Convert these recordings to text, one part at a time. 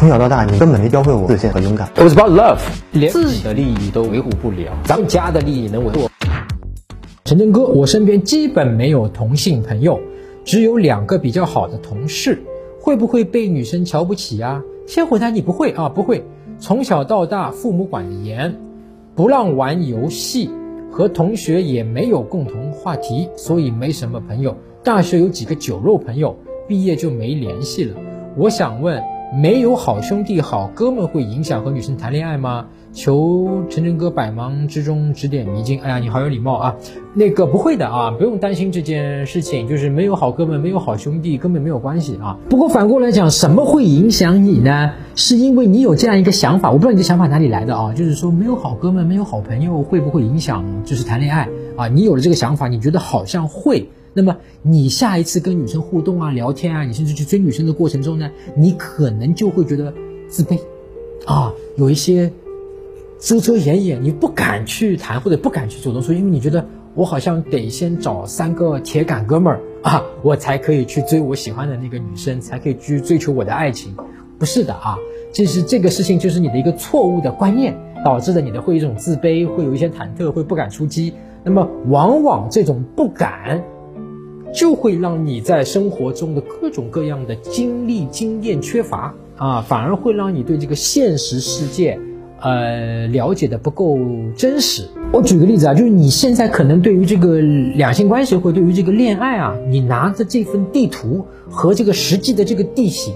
从小到大，你根本没教会我自信和勇敢。It was about love，连自己的利益都维护不了，咱们家的利益能维护？陈真哥，我身边基本没有同性朋友，只有两个比较好的同事，会不会被女生瞧不起啊？先回答你不会啊，不会。从小到大，父母管得严，不让玩游戏，和同学也没有共同话题，所以没什么朋友。大学有几个酒肉朋友，毕业就没联系了。我想问。没有好兄弟、好哥们会影响和女生谈恋爱吗？求陈晨哥百忙之中指点迷津。哎呀，你好有礼貌啊！那个不会的啊，不用担心这件事情，就是没有好哥们、没有好兄弟，根本没有关系啊。不过反过来讲，什么会影响你呢？是因为你有这样一个想法，我不知道你的想法哪里来的啊？就是说没有好哥们、没有好朋友，会不会影响就是谈恋爱啊？你有了这个想法，你觉得好像会。那么你下一次跟女生互动啊、聊天啊，你甚至去追女生的过程中呢，你可能就会觉得自卑，啊，有一些遮遮掩掩，你不敢去谈或者不敢去主动说，因为你觉得我好像得先找三个铁杆哥们儿啊，我才可以去追我喜欢的那个女生，才可以去追求我的爱情。不是的啊，其实这个事情就是你的一个错误的观念导致的，你的会一种自卑，会有一些忐忑，会不敢出击。那么往往这种不敢。就会让你在生活中的各种各样的经历经验缺乏啊，反而会让你对这个现实世界，呃，了解的不够真实。我举个例子啊，就是你现在可能对于这个两性关系或对于这个恋爱啊，你拿着这份地图和这个实际的这个地形，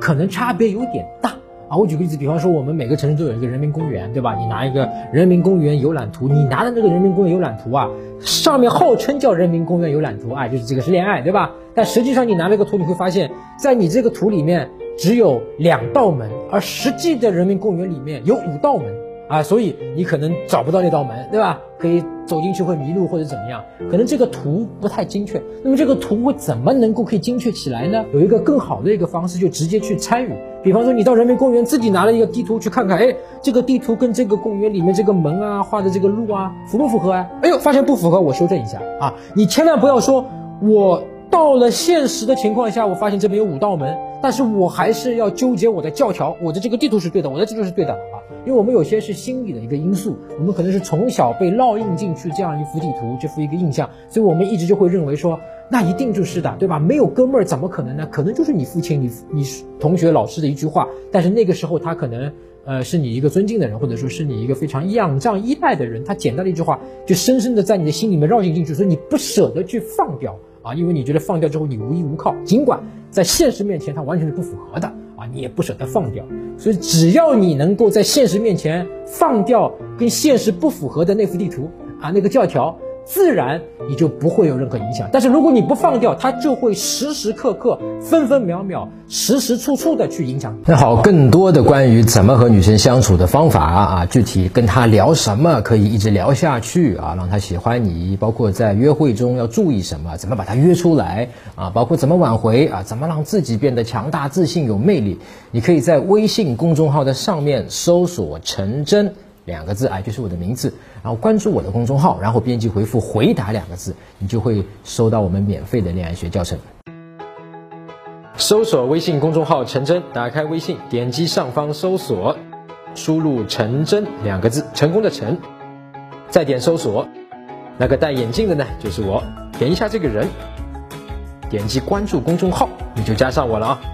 可能差别有点大。我举个例子，比方说我们每个城市都有一个人民公园，对吧？你拿一个人民公园游览图，你拿的那个人民公园游览图啊，上面号称叫人民公园游览图啊，就是这个是恋爱，对吧？但实际上你拿这个图，你会发现在你这个图里面只有两道门，而实际的人民公园里面有五道门。啊，所以你可能找不到那道门，对吧？可以走进去会迷路或者怎么样？可能这个图不太精确。那么这个图会怎么能够可以精确起来呢？有一个更好的一个方式，就直接去参与。比方说，你到人民公园自己拿了一个地图去看看，哎，这个地图跟这个公园里面这个门啊画的这个路啊符不符合啊？哎呦，发现不符合，我修正一下啊！你千万不要说，我到了现实的情况下，我发现这边有五道门，但是我还是要纠结我的教条，我的这个地图是对的，我的地图是对的啊。因为我们有些是心理的一个因素，我们可能是从小被烙印进去这样一幅地图，这幅一个印象，所以我们一直就会认为说，那一定就是的，对吧？没有哥们儿怎么可能呢？可能就是你父亲、你你同学、老师的一句话，但是那个时候他可能，呃，是你一个尊敬的人，或者说是你一个非常仰仗依赖的人，他简单的一句话就深深的在你的心里面绕印进去，所以你不舍得去放掉啊，因为你觉得放掉之后你无依无靠，尽管在现实面前它完全是不符合的。啊，你也不舍得放掉，所以只要你能够在现实面前放掉跟现实不符合的那幅地图啊，那个教条。自然你就不会有任何影响，但是如果你不放掉，它就会时时刻刻、分分秒秒、时时处处的去影响。那好，更多的关于怎么和女生相处的方法啊，具体跟她聊什么可以一直聊下去啊，让她喜欢你，包括在约会中要注意什么，怎么把她约出来啊，包括怎么挽回啊，怎么让自己变得强大、自信、有魅力，你可以在微信公众号的上面搜索“陈真”。两个字啊，就是我的名字，然后关注我的公众号，然后编辑回复“回答”两个字，你就会收到我们免费的恋爱学教程。搜索微信公众号“陈真”，打开微信，点击上方搜索，输入“陈真”两个字，成功的陈，再点搜索，那个戴眼镜的呢，就是我，点一下这个人，点击关注公众号，你就加上我了啊。